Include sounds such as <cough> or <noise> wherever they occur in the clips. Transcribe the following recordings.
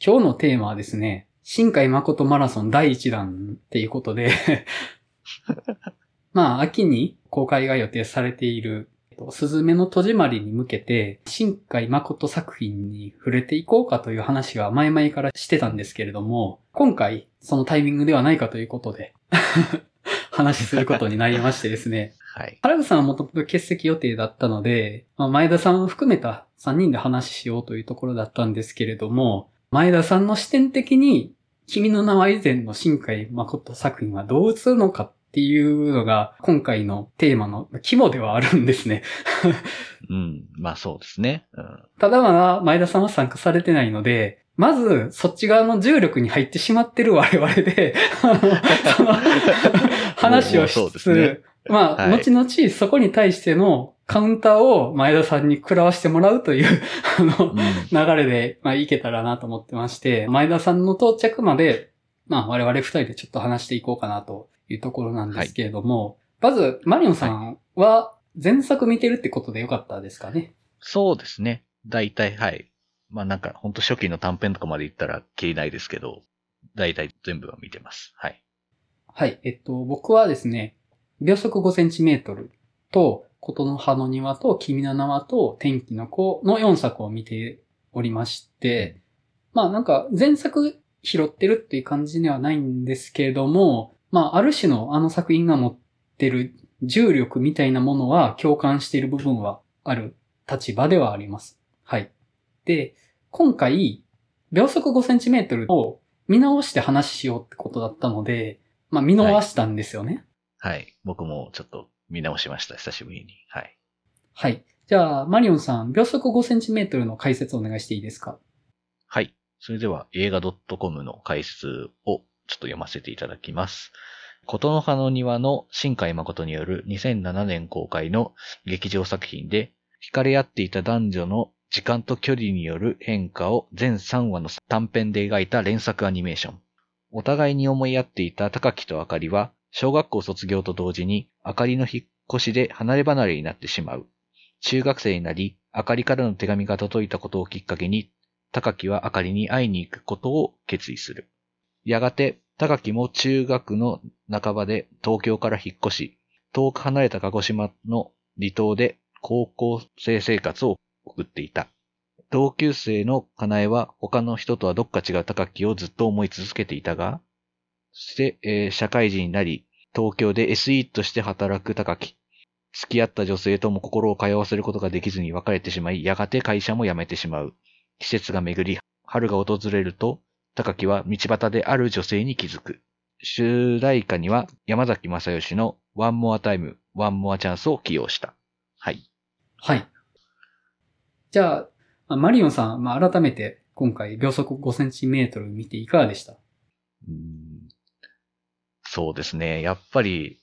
今日のテーマはですね、新海誠マラソン第1弾っていうことで <laughs> まあ、秋に公開が予定されている、すずめの戸締まりに向けて、新海誠作品に触れていこうかという話は前々からしてたんですけれども、今回そのタイミングではないかということで <laughs> 話することになりましてですね。はい。原口さんはもともと欠席予定だったので、まあ、前田さんを含めた3人で話しようというところだったんですけれども、前田さんの視点的に、君の名は以前の新海誠作品はどう映るのかっていうのが、今回のテーマの肝ではあるんですね <laughs> うん。まあそうですね。うん、ただまだ前田さんは参加されてないので、まず、そっち側の重力に入ってしまってる我々で <laughs> <laughs> 話をしつつ、ね、まあ、はい、後々そこに対してのカウンターを前田さんに食らわしてもらうという <laughs> あの、うん、流れで、まあ、いけたらなと思ってまして、前田さんの到着まで、まあ、我々二人でちょっと話していこうかなというところなんですけれども、はい、まず、マリオンさんは前作見てるってことでよかったですかね？そうですね。大体、はい。まあなんか、ほんと初期の短編とかまで言ったら消えないですけど、大体全部は見てます。はい。はい。えっと、僕はですね、秒速5センチメートルと、琴の葉の庭と、君の名はと、天気の子の4作を見ておりまして、まあなんか前作拾ってるっていう感じではないんですけれども、まあある種のあの作品が持ってる重力みたいなものは共感している部分はある立場ではあります。はい。で、今回、秒速5センチメートルを見直して話しようってことだったので、まあ見直したんですよね。はい。はい、僕もちょっと見直しました。久しぶりに。はい。はい。じゃあ、マリオンさん、秒速5センチメートルの解説をお願いしていいですか？はい。それでは映画 .com の解説をちょっと読ませていただきます。琴の葉の庭の新海誠による2007年公開の劇場作品で、惹かれ合っていた男女の時間と距離による変化を全3話の短編で描いた連作アニメーション。お互いに思い合っていた高木とあかりは、小学校卒業と同時に、あかりの引っ越しで離れ離れになってしまう。中学生になり、あかりからの手紙が届いたことをきっかけに、高木はあかりに会いに行くことを決意する。やがて、高木も中学の半ばで東京から引っ越し、遠く離れた鹿児島の離島で高校生生活を送っていた。同級生のかなえは他の人とはどっか違う高木をずっと思い続けていたが、して、えー、社会人になり、東京で SE として働く高木。付き合った女性とも心を通わせることができずに別れてしまい、やがて会社も辞めてしまう。季節が巡り、春が訪れると、高木は道端である女性に気づく。主題歌には山崎正義の One More Time, One More Chance を起用した。はい。はい。じゃあ、マリオンさん、まあ、改めて今回秒速5センチメートル見ていかがでした？うんそうですね。やっぱり、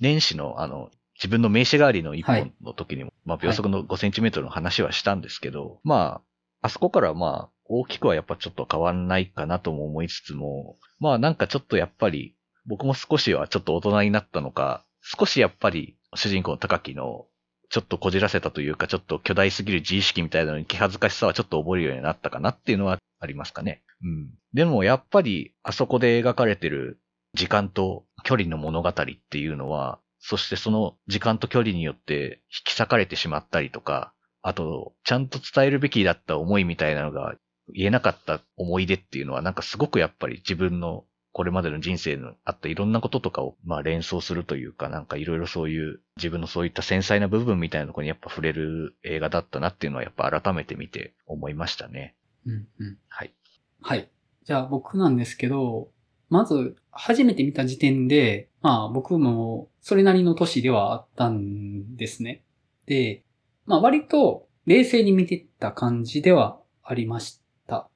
年始のあの、自分の名刺代わりの一本の時にも、はい、まあ秒速の5センチメートルの話はしたんですけど、はい、まあ、あそこからまあ、大きくはやっぱちょっと変わんないかなとも思いつつも、まあなんかちょっとやっぱり、僕も少しはちょっと大人になったのか、少しやっぱり主人公の高木のちょっとこじらせたというか、ちょっと巨大すぎる自意識みたいなのに気恥ずかしさはちょっと覚えるようになったかなっていうのはありますかね。うん。でもやっぱり、あそこで描かれてる時間と距離の物語っていうのは、そしてその時間と距離によって引き裂かれてしまったりとか、あと、ちゃんと伝えるべきだった思いみたいなのが言えなかった思い出っていうのはなんかすごくやっぱり自分のこれまでの人生のあったいろんなこととかを、まあ連想するというか、なんかいろいろそういう、自分のそういった繊細な部分みたいなところにやっぱ触れる映画だったなっていうのはやっぱ改めて見て思いましたね。うんうん。はい。はい。じゃあ僕なんですけど、まず、初めて見た時点で、まあ僕もそれなりの年ではあったんですね。で、まあ割と冷静に見てた感じではありました。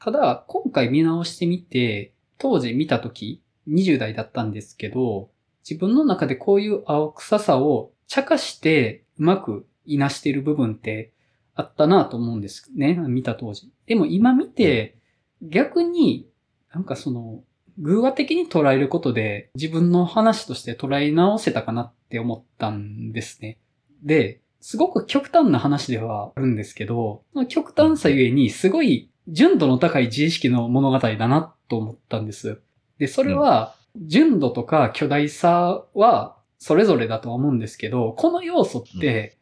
ただ、今回見直してみて、当時見たとき、20代だったんですけど、自分の中でこういう青臭さを茶化してうまくいなしている部分ってあったなと思うんですね。見た当時。でも今見て、逆になんかその、偶話的に捉えることで自分の話として捉え直せたかなって思ったんですね。で、すごく極端な話ではあるんですけど、極端さゆえにすごい純度の高い自意識の物語だなと思ったんです。で、それは、純度とか巨大さはそれぞれだとは思うんですけど、この要素って、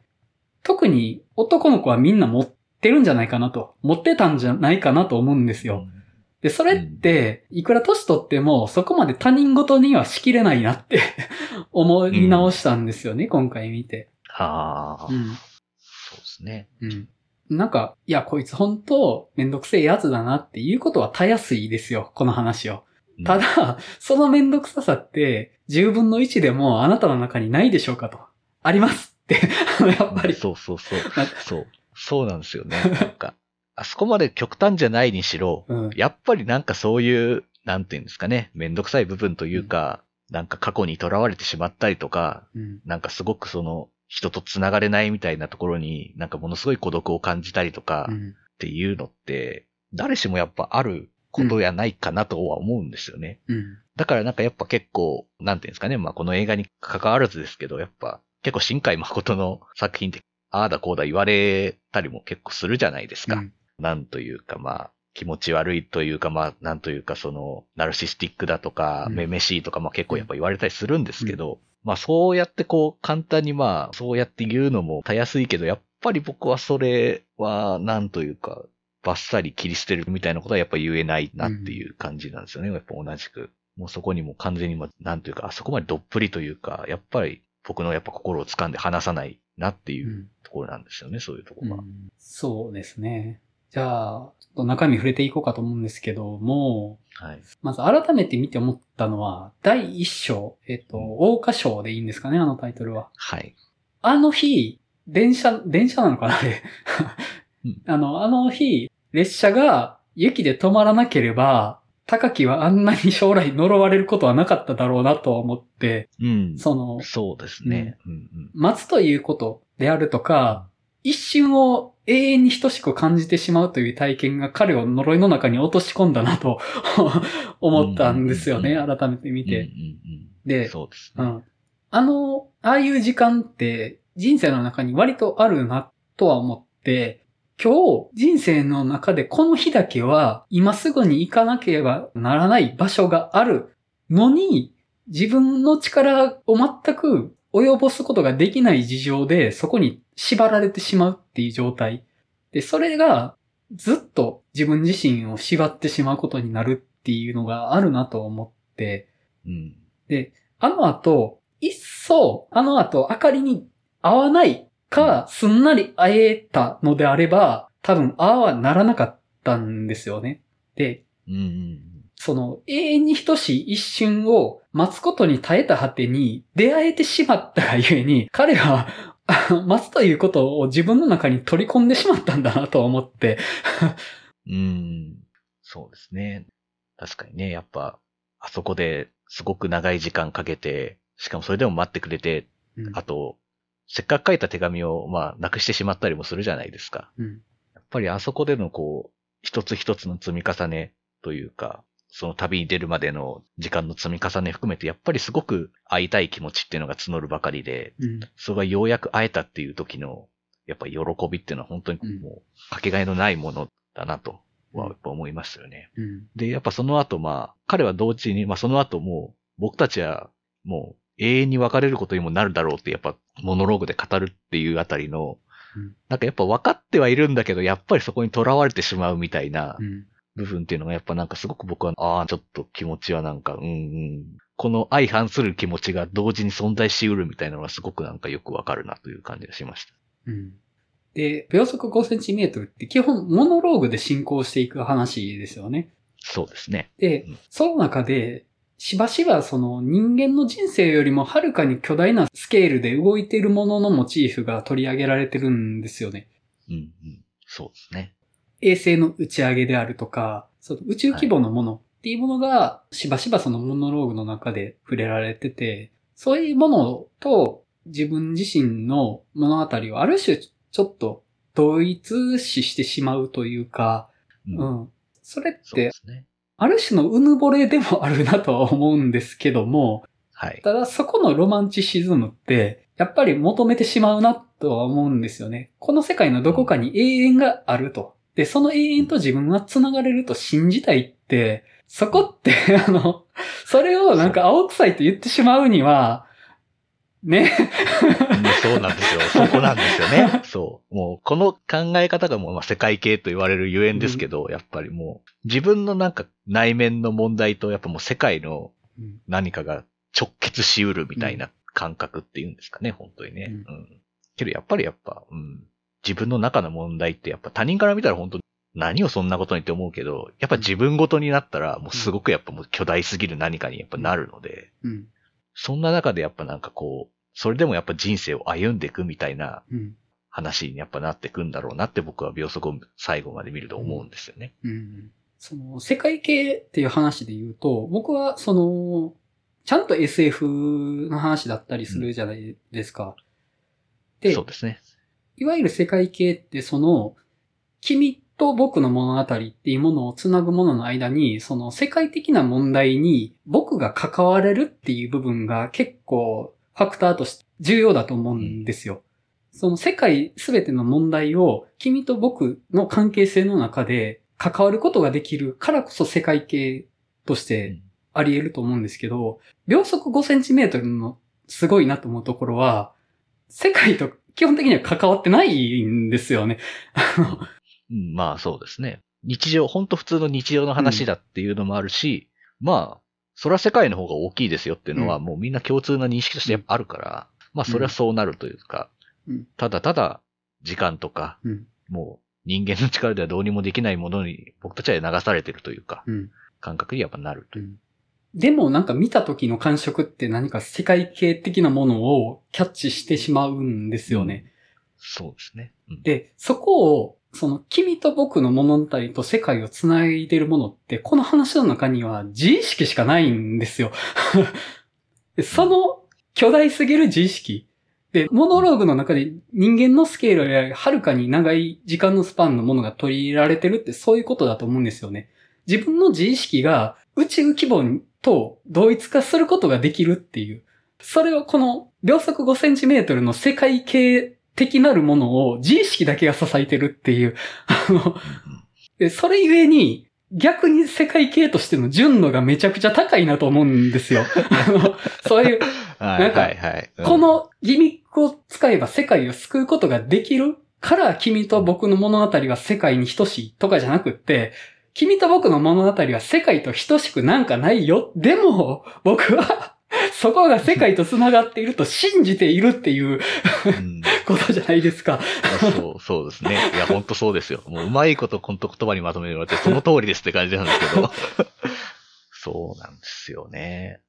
特に男の子はみんな持ってるんじゃないかなと、持ってたんじゃないかなと思うんですよ。で、それって、いくら年取っても、そこまで他人事にはしきれないなって <laughs> 思い直したんですよね、今回見て。はあ、うん。そうですね。うん。なんか、いや、こいつ本当めんどくせえやつだなっていうことはたやすいですよ、この話を。うんただ、そのめんどくささって、10分の1でもあなたの中にないでしょうかと。ありますって、<laughs> やっぱり。そうそうそう。そう。そうなんですよね。<laughs> なんか、あそこまで極端じゃないにしろ、うん。やっぱりなんかそういう、なんていうんですかね、めんどくさい部分というか、なんか過去に囚われてしまったりとか、うん。なんかすごくその、人と繋がれないみたいなところに、なんかものすごい孤独を感じたりとか、っうん。ていうのって、誰しもやっぱあることやないかなとは思うんですよね。うん。だからなんかやっぱ結構、なんていうんですかね、まあこの映画に関わらずですけど、やっぱ結構新海誠の作品って、ああだこうだ言われたりも結構するじゃないですか。うんなんというかまあ、気持ち悪いというかまあ、なんというかその、ナルシスティックだとか、うんめめしいとかまあ結構やっぱ言われたりするんですけど、まあそうやってこう簡単にまあ、そうやって言うのもたやすいけど、やっぱり僕はそれは、なんというか、バッサリ切り捨てるみたいなことはやっぱ言えないなっていう感じなんですよね。やっぱ同じく。もうそこにも完全にまあ、なんというか、あそこまでどっぷりというか、やっぱり僕のやっぱ心を掴んで離さないなっていううんところなんですよね、そういうところが。うんそうですね。じゃあ、ちょっと中身触れていこうかと思うんですけども、はい。まず改めて見て思ったのは、第一章、えっと、桜花賞でいいんですかね、あのタイトルは。はい。あの日、電車、電車なのかなあれうん。<laughs> あの、あの日、列車が雪で止まらなければ、高木はあんなに将来呪われることはなかっただろうなと思って、うん。その、そうですね。うんうん。待つということであるとか、一瞬を永遠に等しく感じてしまうという体験が彼を呪いの中に落とし込んだなと <laughs> 思ったんですよね、うん改めて見て。で、そうですね。うん。あの、ああいう時間って人生の中に割とあるなとは思って、今日人生の中でこの日だけは今すぐに行かなければならない場所があるのに自分の力を全く及ぼすことができない事情でそこに縛られてしまうっていう状態。で、それがずっと自分自身を縛ってしまうことになるっていうのがあるなと思って、うん。で、あの後、いっそ、あの後、明かりに合わないか、すんなり会えたのであれば、多分、ああはならなかったんですよね。で、うんうんその、永遠に等しい一瞬を待つことに耐えた果てに出会えてしまったがゆえに、<laughs> 彼は、あ <laughs> 待つということを自分の中に取り込んでしまったんだなと思って、うん。うん。そうですね。確かにね、やっぱ、あそこですごく長い時間かけて、しかもそれでも待ってくれて、うんあと、せっかく書いた手紙を、まあ、なくしてしまったりもするじゃないですか。うんやっぱりあそこでのこう、一つ一つの積み重ねというか、その旅に出るまでの時間の積み重ね含めて、やっぱりすごく会いたい気持ちっていうのが募るばかりで、うん。それがようやく会えたっていう時の、やっぱり喜びっていうのは本当にもう、かけがえのないものだなとはやっぱ思いましたよね。うん。で、やっぱその後まあ、彼は同時に、まあその後もう、僕たちはもう永遠に別れることにもなるだろうってやっぱモノローグで語るっていうあたりの、うん。なんかやっぱ分かってはいるんだけど、やっぱりそこに囚われてしまうみたいなうん部分っていうのがやっぱなんかすごく僕は、ああ、ちょっと気持ちはなんか、うんうん。この相反する気持ちが同時に存在しうるみたいなのがすごくなんかよくわかるなという感じがしました。うんで、秒速5センチメートルって基本モノローグで進行していく話ですよね。そうですね。でうん、その中で、しばしばその人間の人生よりもはるかに巨大なスケールで動いているもののモチーフが取り上げられてるんですよね。うんうん。そうですね。衛星の打ち上げであるとか、その宇宙規模のものっていうものがしばしばそのモノローグの中で触れられてて、そういうものと自分自身の物語をある種ちょっと同一視してしまうというか、うんうん。それって。ある種のうぬぼれでもあるなとは思うんですけども、はい。ただそこのロマンチシズムって、やっぱり求めてしまうなとは思うんですよね。この世界のどこかに永遠があると。で、その永遠と自分は繋がれると信じたいって、そこって、<laughs> あの、それをなんか青臭いと言ってしまうには、ね、ねそうなんですよ。<laughs> そこなんですよね。そう。もう、この考え方がもう、まあ、世界系と言われるゆえんですけど、やっぱりもう、自分のなんか内面の問題と、やっぱもう世界のうん何かが直結しうるみたいな感覚っていうんですかね、本当にね。ううん。けどやっぱりやっぱ、うん。自分の中の問題ってやっぱ他人から見たら本当何をそんなことにって思うけど、やっぱ自分ごとになったらもうすごくやっぱもう巨大すぎる何かにやっぱなるので、うん。そんな中でやっぱなんかこう、それでもやっぱ人生を歩んでいくみたいなうん。話にやっぱなってくんだろうなって僕は秒速を最後まで見ると思うんですよね。うん。その、世界系っていう話で言うと、僕はその、ちゃんと SF の話だったりするじゃないですか。で、そうですね。いわゆる世界系ってその、君と僕の物語っていうものをつなぐものの間に、その世界的な問題に僕が関われるっていう部分が結構ファクターとして重要だと思うんですよ。その世界すべての問題を君と僕の関係性の中で関わることができるからこそ世界系としてあり得ると思うんですけど、秒速5センチメートルのすごいなと思うところは、世界と基本的には関わってないんですよね。まあそうですね。日常、本当普通の日常の話だっていうのもあるし、まあ、それは世界の方が大きいですよっていうのはうんもうみんな共通な認識としてあるから、まあそれはそうなるというか、うんただただ時間とか、うん。もう人間の力ではどうにもできないものに僕たちは流されてるというか、うん。感覚にやっぱなるという。でもなんか見た時の感触って何か世界系的なものをキャッチしてしまうんですよね。そうですね。うんで、そこを、その君と僕の物語と世界を繋いでるものって、この話の中には自意識しかないんですよ。<laughs> でその巨大すぎる自意識。で、モノローグの中で人間のスケールよりはるかに長い時間のスパンのものが取り入れられてるってそういうことだと思うんですよね。自分の自意識が宇宙規模と同一化することができるっていう。それをこの秒速5センチメートルの世界系的なるものを自意識だけが支えてるっていう。あの、それゆえに逆に世界系としての純度がめちゃくちゃ高いなと思うんですよ。あ <laughs> のそういう、はいなんかこ、のギミックを使えば世界を救うことができるから君と僕の物語は世界に等しいとかじゃなくって、君と僕の物語は世界と等しくなんかないよ。でも、僕は、<laughs> そこが世界と繋がっていると信じているっていううんことじゃないですか。そう、そうですね。いや、ほんとそうですよ。もう、うまいこと、この言葉にまとめてもらって、その通りですって感じなんですけど。<laughs> そうなんですよね。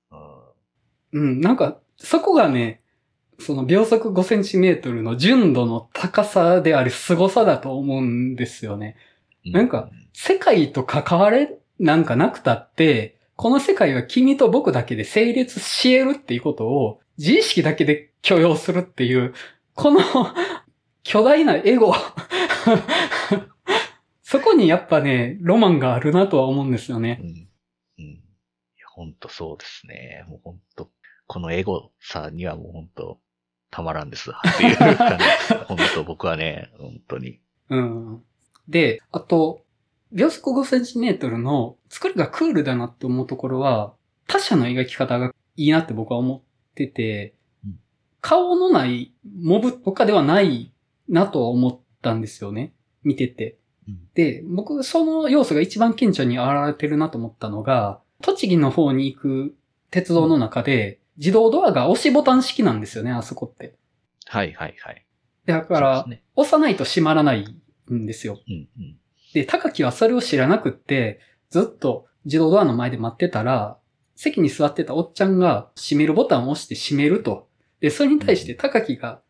うんうん、なんか、そこがね、その秒速5センチメートルの純度の高さである凄さだと思うんですよね。なんか、世界と関われなんかなくたって、この世界は君と僕だけで成立し得るっていうことを自意識だけで許容するっていう、この <laughs> 巨大なエゴ。<laughs> そこにやっぱね、ロマンがあるなとは思うんですよねう。ん。うん。いや、ほんとそうですね。もうほんと、このエゴさにはもうほんと、たまらんです。っていう感じです。<laughs> 本当僕はね、本当に。うん。で、あと、秒速5センチメートルの作りがクールだなって思うところは、他者の描き方がいいなって僕は思っててうん、顔のないモブとかではないなとは思ったんですよね。見てて。うんで、僕、その要素が一番顕著に現れてるなと思ったのが、栃木の方に行く鉄道の中で、自動ドアが押しボタン式なんですよね、あそこって。はいはいはい。だから、ね。押さないと閉まらないんですよ。うんうん。で、高木はそれを知らなくって、ずっと自動ドアの前で待ってたら、席に座ってたおっちゃんが閉めるボタンを押して閉めると。で、それに対して高木が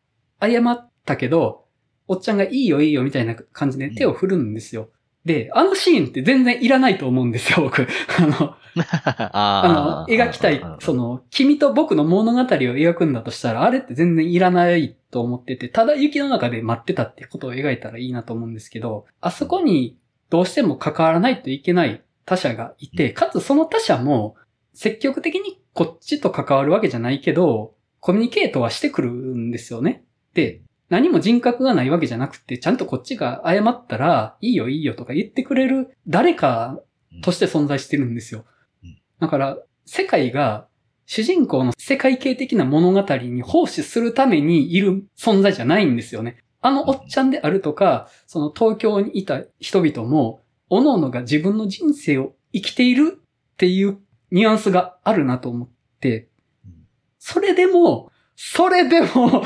謝ったけど、おっちゃんがいいよいいよみたいな感じで手を振るんですよ。で、あのシーンって全然いらないと思うんですよ、僕。<laughs> あの、<laughs> あの、描きたい、その、の、君と僕の物語を描くんだとしたら、あれって全然いらないと思ってて、ただ雪の中で待ってたってことを描いたらいいなと思うんですけど、あそこにどうしても関わらないといけない他者がいて、かつその他者も積極的にこっちと関わるわけじゃないけど、コミュニケートはしてくるんですよね。で、何も人格がないわけじゃなくて、ちゃんとこっちが謝ったら、いいよいいよとか言ってくれる誰かとして存在してるんですよ。うん。だから、世界が主人公の世界系的な物語に奉仕するためにいる存在じゃないんですよね。あのおっちゃんであるとか、その東京にいた人々も、各々が自分の人生を生きているっていうニュアンスがあるなと思って、うん。それでも、それでも、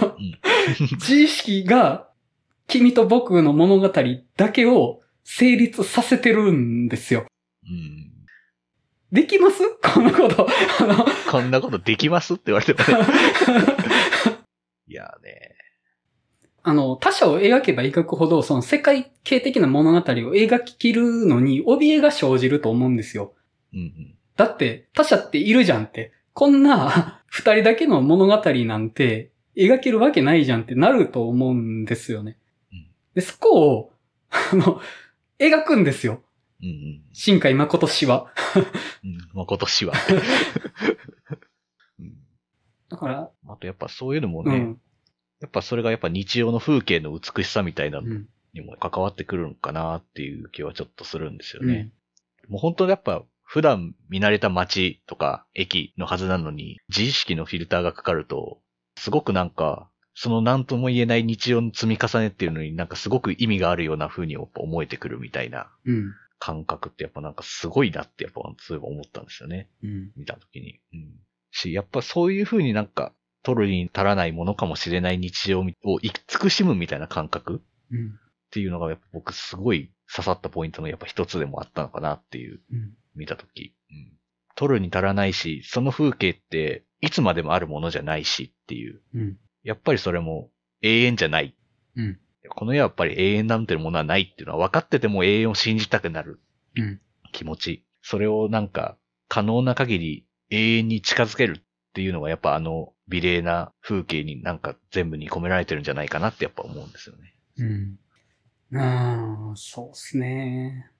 <laughs> <laughs> 自意識が君と僕の物語だけを成立させてるんですよ。うん。できます？<laughs> このこと。あの、こんなことできます？って言われてもね。<laughs> いやね。あの、他者を描けば描くほど、その世界系的な物語を描き切るのに怯えが生じると思うんですよ。うんうん。だって、他者っているじゃんって。こんな二人だけの物語なんて描けるわけないじゃんってなると思うんですよねうん。で、そこを、あの、描くんですよ。うんうん。新海誠氏は。うん、まあ、今年は。うんだから、あとやっぱそういうのもね、うん。やっぱそれがやっぱ日常の風景の美しさみたいなのうん。にも関わってくるのかなっていう気はちょっとするんですよね。うん。もう本当にやっぱ普段見慣れた街とか駅のはずなのに、自意識のフィルターがかかると、すごくなんか、その何とも言えない日常の積み重ねっていうのになんかすごく意味があるような風に思えてくるみたいなうん。感覚ってやっぱなんかすごいなってやっぱそういえば思ったんですよね。うん。見たときに。うん。し、やっぱそういう風になんか、取るに足らないものかもしれない日常を慈しむみたいな感覚うん。っていうのがやっぱ僕すごい刺さったポイントのやっぱ一つでもあったのかなっていう、うん。見たとき。うん。取るに足らないし、その風景っていつまでもあるものじゃないしっていう。うん。やっぱりそれも永遠じゃない。うん。この世はやっぱり永遠なんてものはないっていうのは分かってても永遠を信じたくなるうん。気持ち。それをなんか可能な限り永遠に近づけるっていうのがやっぱあの美麗な風景になんか全部に込められてるんじゃないかなってやっぱ思うんですよね。うん。ああ、そうっすね。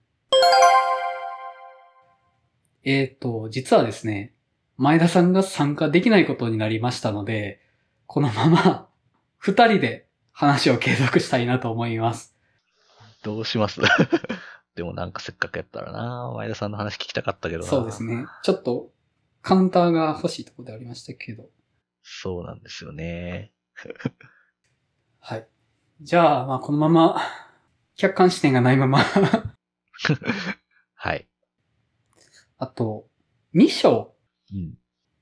えっ、と、実はですね、前田さんが参加できないことになりましたので、このまま <laughs> 二人で話を継続したいなと思います。どうします？<laughs> でもなんかせっかくやったらな前田さんの話聞きたかったけどなそうですね。ちょっとカウンターが欲しいところでありましたけど。そうなんですよね。<laughs> はい。じゃあ、まあこのまま、客観視点がないままはい。あと、2章うん。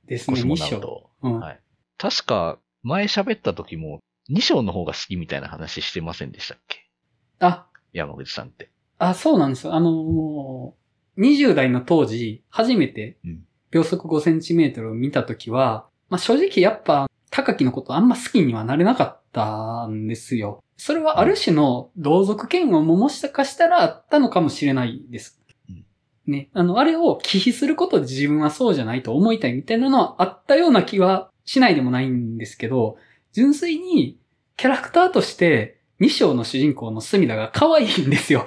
ですね、コスモ2章。うん。はい。確か、前喋った時も、2章の方が好きみたいな話してませんでしたっけ？あ、山口さんって。あ、そうなんですよ。あのー、20代の当時、初めてうん、秒速5センチメートルを見たときは、まあ正直やっぱ、高木のことあんま好きにはなれなかったんですよ。それはある種の同族嫌悪ももしかしたらあったのかもしれないです。うんね。あの、あれを忌避することで自分はそうじゃないと思いたいみたいなのはあったような気はしないでもないんですけど、純粋にキャラクターとして、2章の主人公の隅田が可愛いんですよ。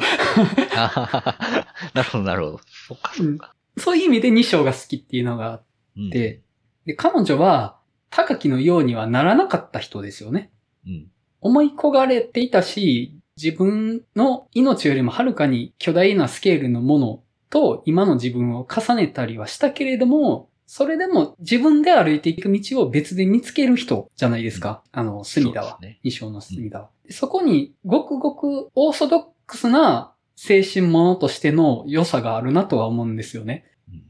なるほど、なるほど。そっか、そっか。そういう意味で2章が好きっていうのがあって、うんで、で、彼女は、高木のようにはならなかった人ですよね。うん。思い焦がれていたし、自分の命よりもはるかに巨大なスケールのものと今の自分を重ねたりはしたけれども、それでも自分で歩いていく道を別で見つける人じゃないですか。あの、隅田は。ね二章の隅田は。でそこにごくごくオーソドックスな精神物としての良さがあるなとは思うんですよね。うん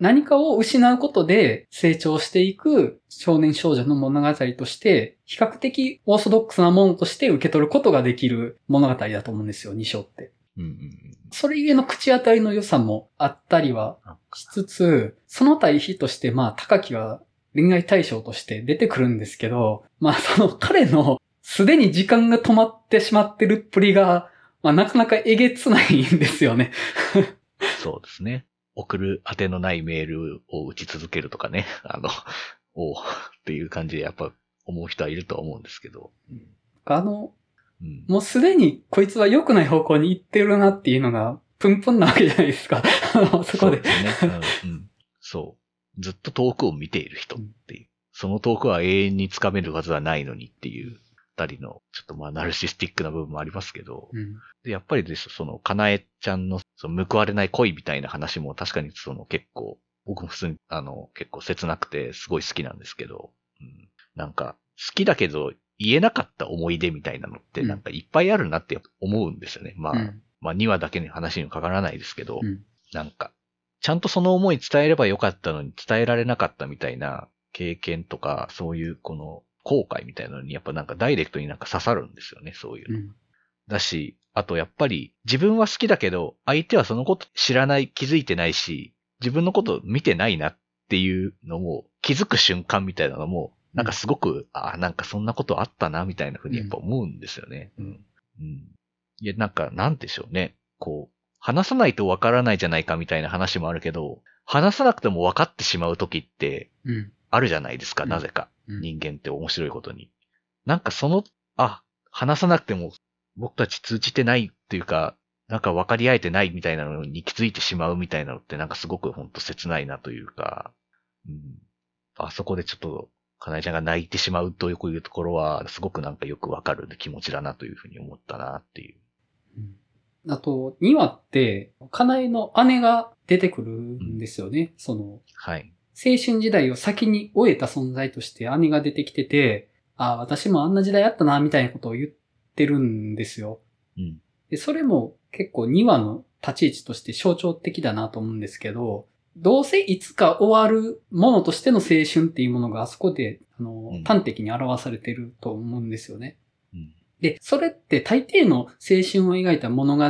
何かを失うことで成長していく少年少女の物語として、比較的オーソドックスなものとして受け取ることができる物語だと思うんですよ、二章って。うんうんそれゆえの口当たりの良さもあったりはしつつ、その対比として、まあ、高木は恋愛対象として出てくるんですけど、まあ、その彼のすでに時間が止まってしまってるっぷりが、まあ、なかなかえげつないんですよね。そうですね。送る当てのないメールを打ち続けるとかね。あの、おうっていう感じでやっぱ思う人はいるとは思うんですけど。あの、うん。もうすでにこいつは良くない方向に行ってるなっていうのが、プンプンなわけじゃないですか。<laughs> そこで。そうね。うんうん。そう。ずっと遠くを見ている人っていう。その遠くは永遠につかめるはずはないのにっていうったりの、ちょっとまあナルシスティックな部分もありますけど、うん。でやっぱりです、その、かなえちゃんの、その報われない恋みたいな話も確かにその結構、僕も普通に、あの、結構切なくてすごい好きなんですけど、うん、なんか、好きだけど言えなかった思い出みたいなのってうんなんかいっぱいあるなって思うんですよね。まあ、うん。まあ2話だけの話にもかからないですけど、うんなんか、ちゃんとその思い伝えればよかったのに伝えられなかったみたいな経験とか、そういうこの後悔みたいなのにやっぱなんかダイレクトになんか刺さるんですよね、そういうの。うん。だし、あとやっぱり自分は好きだけど、相手はそのこと知らない、気づいてないし、自分のこと見てないなっていうのも、気づく瞬間みたいなのも、なんかすごく、あなんかそんなことあったな、みたいなふうにやっぱ思うんですよね。うん。うん。いや、なんか、なんでしょうね。こう、話さないとわからないじゃないかみたいな話もあるけど、話さなくても分かってしまう時ってうん。あるじゃないですか、うんなぜか。うん人間って面白いことに。なんかその、あ、話さなくても僕たち通じてないっていうか、なんか分かり合えてないみたいなのに気づいてしまうみたいなのってなんかすごくほんと切ないなというか、うん。あそこでちょっと、かなえちゃんが泣いてしまうというところは、すごくなんかよくわかる気持ちだなというふうに思ったなっていう。うんあと、2話って、かなえの姉が出てくるんですよね。その、はい。青春時代を先に終えた存在として姉が出てきてて、あ私もあんな時代あったな、みたいなことを言ってるんですよ。うん。で、それも結構2話の立ち位置として象徴的だなと思うんですけど、どうせいつか終わるものとしての青春っていうものがあそこで、あのうん、端的に表されてると思うんですよね。うん。で、それって大抵の青春を描いた物語、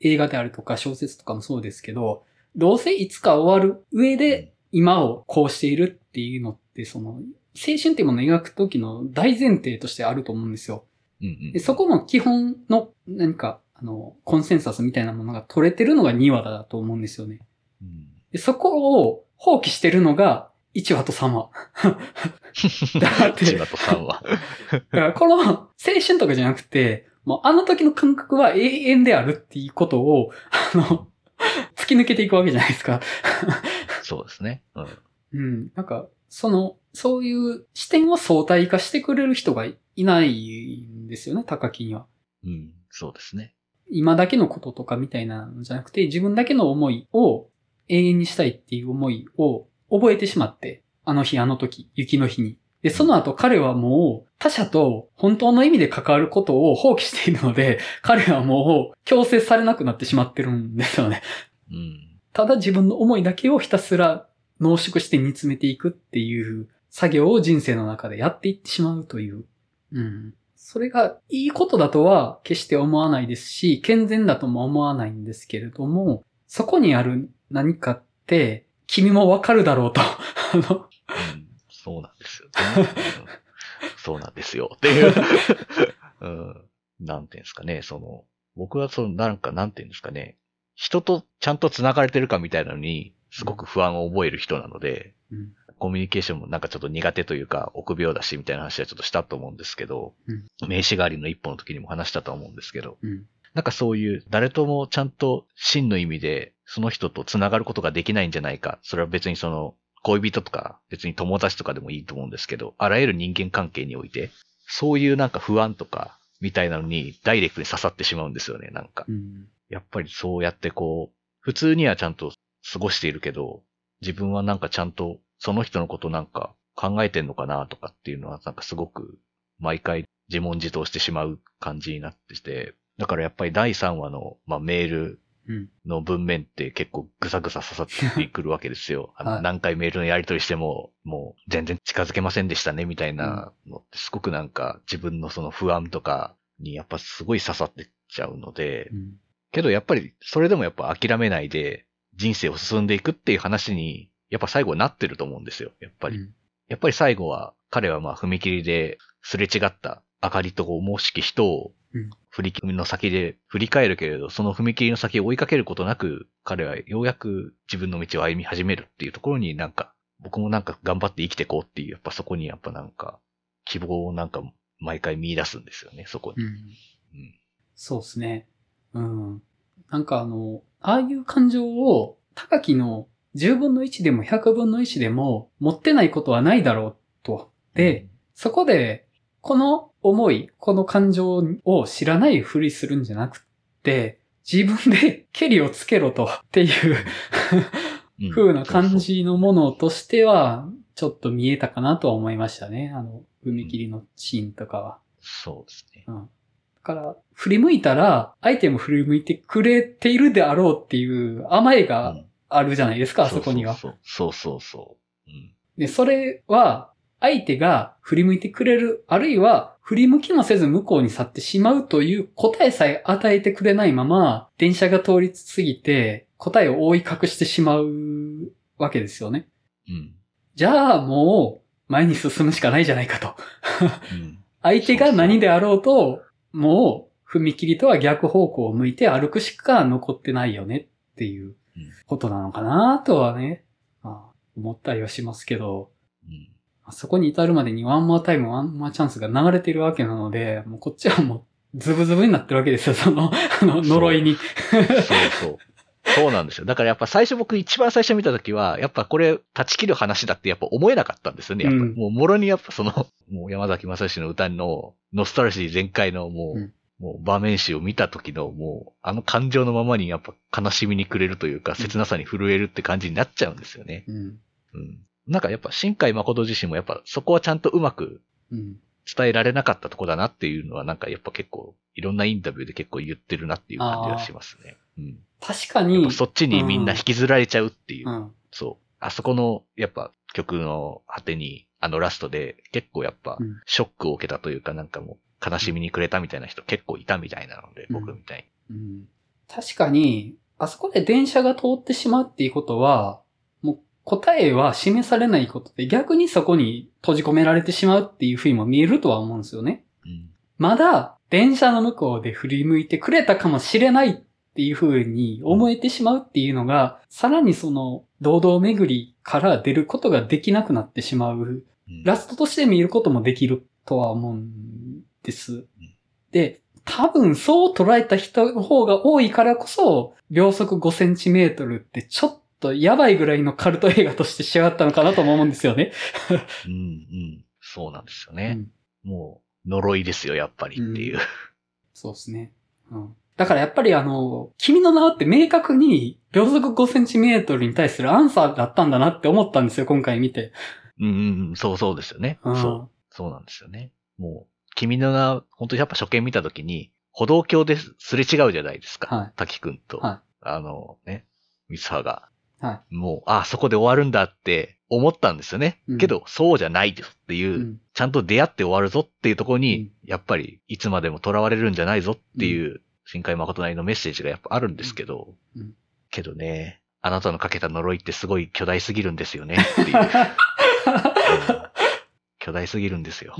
映画であるとか小説とかもそうですけど、どうせいつか終わる上で今をこうしているっていうのって、その、青春っていうものを描くときの大前提としてあると思うんですよ。うんうんで、そこの基本の何か、あの、コンセンサスみたいなものが取れてるのが2話だと思うんですよね。うん。で、そこを放棄してるのが1話と3話。<laughs> だって1話と3話。だからこの青春とかじゃなくて、もうあの時の感覚は永遠であるっていうことを、あの、突き抜けていくわけじゃないですか。そうですね。うん。うん。なんか、その、そういう視点を相対化してくれる人がいないんですよね、高木には。うん。そうですね。今だけのこととかみたいなのじゃなくて、自分だけの思いを永遠にしたいっていう思いを覚えてしまって、あの日あの時、雪の日に。で、その後彼はもう他者と本当の意味で関わることを放棄しているので、彼はもう強制されなくなってしまってるんですよね。うん。ただ自分の思いだけをひたすら濃縮して煮詰めていくっていう作業を人生の中でやっていってしまうという。うん。それがいいことだとは決して思わないですし、健全だとも思わないんですけれども、そこにある何かって、君もわかるだろうと。あの、うんそうなんですよね。うんそうなんですよ。っていう。<laughs> うん。なんていうんですかね、その、僕はその、なんか、なんていうんですかね、人とちゃんと繋がれてるかみたいなのに、すごく不安を覚える人なので、うんコミュニケーションもなんかちょっと苦手というか、臆病だしみたいな話はちょっとしたと思うんですけど、うん名刺代わりの一歩の時にも話したと思うんですけど、うん。なんかそういう、誰ともちゃんと真の意味で、その人と繋がることができないんじゃないか。それは別にその、恋人とか、別に友達とかでもいいと思うんですけど、あらゆる人間関係において、そういうなんか不安とか、みたいなのに、ダイレクトに刺さってしまうんですよね、なんかう。ん。やっぱりそうやってこう、普通にはちゃんと過ごしているけど、自分はなんかちゃんとその人のことなんか考えてんのかなとかっていうのはなんかすごく毎回自問自答してしまう感じになってて、だからやっぱり第3話の、まあ、メールうん。の文面って結構ぐさぐさ刺さってくるわけですよ。<laughs> あのはい何回メールのやり取りしても、もう全然近づけませんでしたねみたいなのってすごくなんか自分のその不安とかにやっぱすごい刺さってっちゃうので、うん。けどやっぱり、それでもやっぱ諦めないで、人生を進んでいくっていう話に、やっぱ最後なってると思うんですよ。やっぱり。うんやっぱり最後は、彼はまあ踏切ですれ違った明かりと思しき人をうん、振り切りの先で振り返るけれど、その踏切の先を追いかけることなく、彼はようやく自分の道を歩み始めるっていうところになんか、僕もなんか頑張って生きていこうっていう、やっぱそこにやっぱなんか、希望をなんか毎回見出すんですよね、そこに。うん。うんそうですね。うん。なんかあの、ああいう感情を、高木の10分の1でも100分の1でも持ってないことはないだろうと。で、そこで、この思い、この感情を知らないふりするんじゃなくて、自分でケリをつけろとっていううん風な感じのものとしては、ちょっと見えたかなとは思いましたね。あの、踏切のシーンとかは。そうですね。うん。だから、振り向いたら、相手も振り向いてくれているであろうっていう甘えがうんあるじゃないですか、あそこには。そうそうそうそう。うん。で、それは、相手が振り向いてくれる、あるいは、振り向きもせず向こうに去ってしまうという答えさえ与えてくれないまま、電車が通り過ぎて、答えを覆い隠してしまうわけですよね。うん。じゃあもう、前に進むしかないじゃないかと。うん。相手が何であろうと、もう、踏切とは逆方向を向いて歩くしか残ってないよねっていううんことなのかなとはね、まあ、思ったりはしますけど、うん。あそこに至るまでに One more time, One more chance が流れてるわけなので、もうこっちはもうズブズブになってるわけですよ、その、あの、呪いに。そうそう。そうなんですよ。だからやっぱ最初僕一番最初見たときは、やっぱこれ断ち切る話だってやっぱ思えなかったんですよね。やっぱ、うんもうもろにやっぱその、もう山崎正義の歌のノスタルジー全開のもう、うんもう場面誌を見た時のもう、あの感情のままにやっぱ悲しみにくれるというか、切なさに震えるって感じになっちゃうんですよね。うん。うん。なんかやっぱ新海誠自身もやっぱそこはちゃんとうまくうん。伝えられなかったとこだなっていうのはなんかやっぱ結構、いろんなインタビューで結構言ってるなっていう感じがしますね。うん。確かにそっちにみんな引きずられちゃうっていう。うん。そう。あそこの、やっぱ曲の果てに、あのラストで結構やっぱうんショックを受けたというかなんかもう悲しみにくれたみたいな人結構いたみたいなので、うん僕みたいうん確かに、あそこで電車が通ってしまうっていうことは、答えは示されないことで逆にそこに閉じ込められてしまうっていうふうにも見えるとは思うんですよね。に。まだ電車の向こうで振り向いてくれたかもしれないっていうふうに思えてしまうっていうのが、さらにその堂々巡りから出ることができなくなってしまううん。ラストとして見ることもできるとは思うんです。で、多分そう捉えた人の方が多いからこそ、秒速5センチメートルってちょっとやばいぐらいのカルト映画として仕上がったのかなとも思うんですよね。うん、うん。そうなんですよね。うんもう、呪いですよ、やっぱりっていう。そうですね。うん。だからやっぱりあの、君の名はって明確に秒速5センチメートルに対するアンサーだったんだなって思ったんですよ、今回見て。うん、うん、うん。そうそうですよね。うんそう。そうなんですよね。もう、君の名、本当にやっぱ初見見たときに、歩道橋ですれ違うじゃないですか。はい滝くんと。はあのね、三葉が。はもう、あ、そこで終わるんだって思ったんですよね。うん。けど、そうじゃないですっていう、うん。ちゃんと出会って終わるぞっていうところに、うん。やっぱり、いつまでも囚われるんじゃないぞっていう、新海誠なりのメッセージがやっぱあるんですけど、けどね、あなたのかけた呪いってすごい巨大すぎるんですよねっていう。<laughs> うん。巨大すぎるんですよ。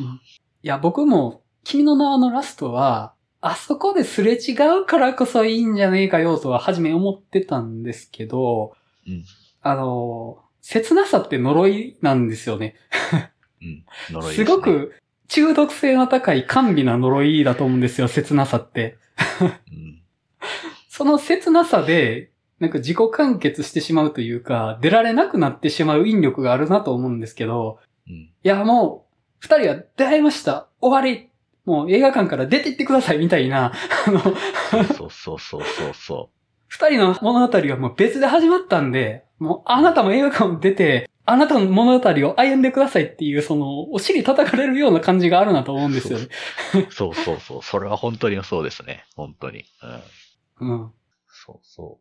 いや、僕も、君の名はのラストは、あそこですれ違うからこそいいんじゃねえかよとは初め思ってたんですけど、うん。あの、切なさって呪いなんですよね。うん。呪いです、すね。ごく中毒性の高い甘美な呪いだと思うんですよ、切なさって。うん。その切なさで、なんか自己完結してしまうというか、出られなくなってしまう引力があるなと思うんですけど、うん。いや、もう、二人は出会いました。終わり。もう映画館から出て行ってくださいみたいな、あの、そうそうそうそうそ二人の物語はもう別で始まったんで、もうあなたも映画館を出て、あなたの物語を歩んでくださいっていう、その、お尻叩かれるような感じがあるなと思うんですよね。う。そうそうそう。それは本当にそうですね。本当に。うん。うん。そうそ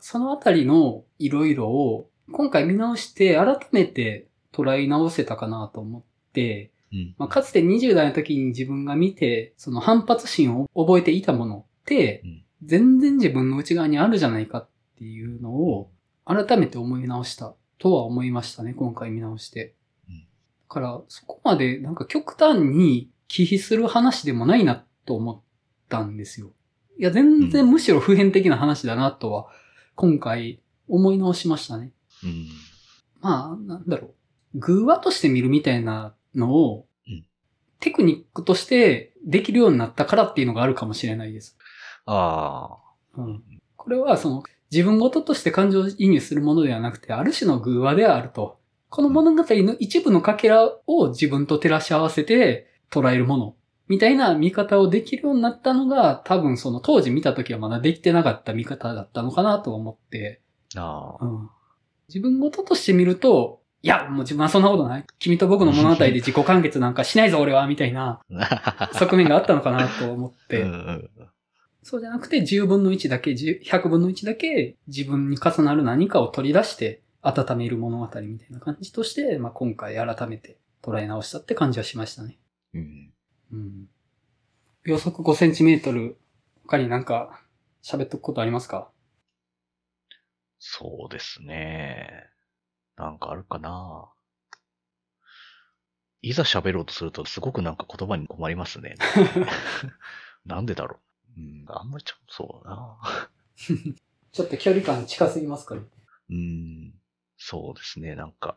そのあたりのいろいろを、今回見直して改めて捉え直せたかなと思って、う。うん。まあ、かつて20代の時に自分が見て、その反発心を覚えていたものってうん、全然自分の内側にあるじゃないかっていうのを、改めて思い直したとは思いましたね、今回見直して。うんだから、そこまでなんか極端に忌避する話でもないなと思ったんですよ。いや、全然むしろ普遍的な話だなとは、今回思い直しましたね。うん。まあ、なんだろう。偶話として見るみたいなのを、うんテクニックとしてできるようになったからっていうのがあるかもしれないです。ああ。うん、これは、その、自分ごととして感情移入するものではなくて、ある種の偶話であると。この物語の一部のかけらを自分と照らし合わせて捉えるもの、みたいな見方をできるようになったのが、多分その当時見た時はまだできてなかった見方だったのかなと思って、ああ。うん、自分事として見ると、いや、もう自分はそんなことない。君と僕の物語で自己完結なんかしないぞ俺は、みたいな側面があったのかなと思って、うんうんそうじゃなくて10分の1だけ、10 100分の1だけ自分に重なる何かを取り出して温める物語みたいな感じとして、まあ、今回改めて捉え直したって感じはしましたね。うんうん。秒速5センチメートル、他になんか喋っとくことありますか？そうですね。なんかあるかな。いざ喋ろうとするとすごくなんか言葉に困りますね。<laughs> なんでだろう。うん、あんまりちょそうだな。<laughs> ちょっと距離感近すぎますかね。うん、そうですね。なんか、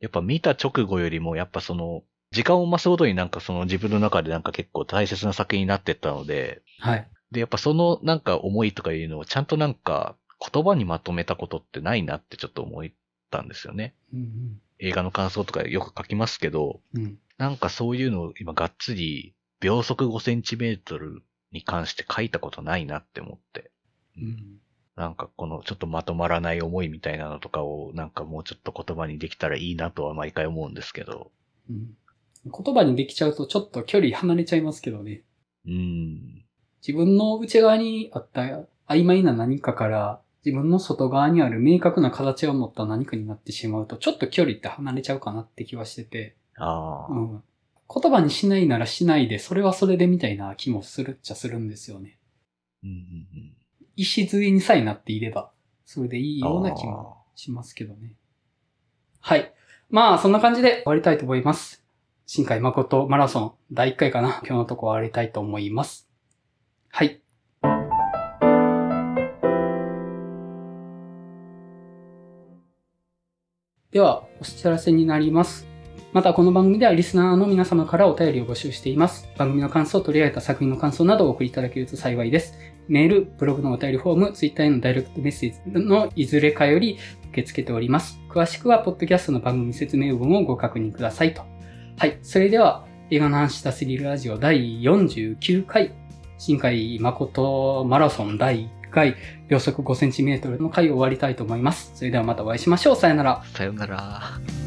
やっぱ見た直後よりも、やっぱその、時間を増すごとになんかその自分の中でなんか結構大切な作品になってったので、はい。で、やっぱそのなんか思いとかいうのをちゃんとなんか言葉にまとめたことってないなってちょっと思ったんですよね。うん映画の感想とかよく書きますけど、うん。うん。なんかそういうのを今がっつり秒速5センチメートルに関して書いたことないなって思って。うん。なんかこのちょっとまとまらない思いみたいなのとかをなんかもうちょっと言葉にできたらいいなとは毎回思うんですけど。うん。言葉にできちゃうとちょっと距離離れちゃいますけどね。うん。自分の内側にあった曖昧な何かから自分の外側にある明確な形を持った何かになってしまうとちょっと距離って離れちゃうかなって気はしてて、ああ、うん。言葉にしないならしないで、それはそれでみたいな気もするっちゃするんですよね。うんうんうん。礎にさえなっていれば、それでいいような気もしますけどね。はい。まあ、そんな感じで終わりたいと思います。新海誠マラソン第1回かな。今日のとこ終わりたいと思います。はい。では、お知らせになります。また、この番組ではリスナーの皆様からお便りを募集しています。番組の感想、取り上げた作品の感想などをお送りいただけると幸いです。メール、ブログのお便りフォーム、ツイッターへのダイレクトメッセージのいずれかより受け付けております。詳しくは、ポッドキャストの番組説明文をご確認くださいと。はい。それでは、映画の話したスリルラジオ第49回、新海誠マラソン第1回、秒速5センチメートルの回を終わりたいと思います。それではまたお会いしましょう。さよなら。さよなら。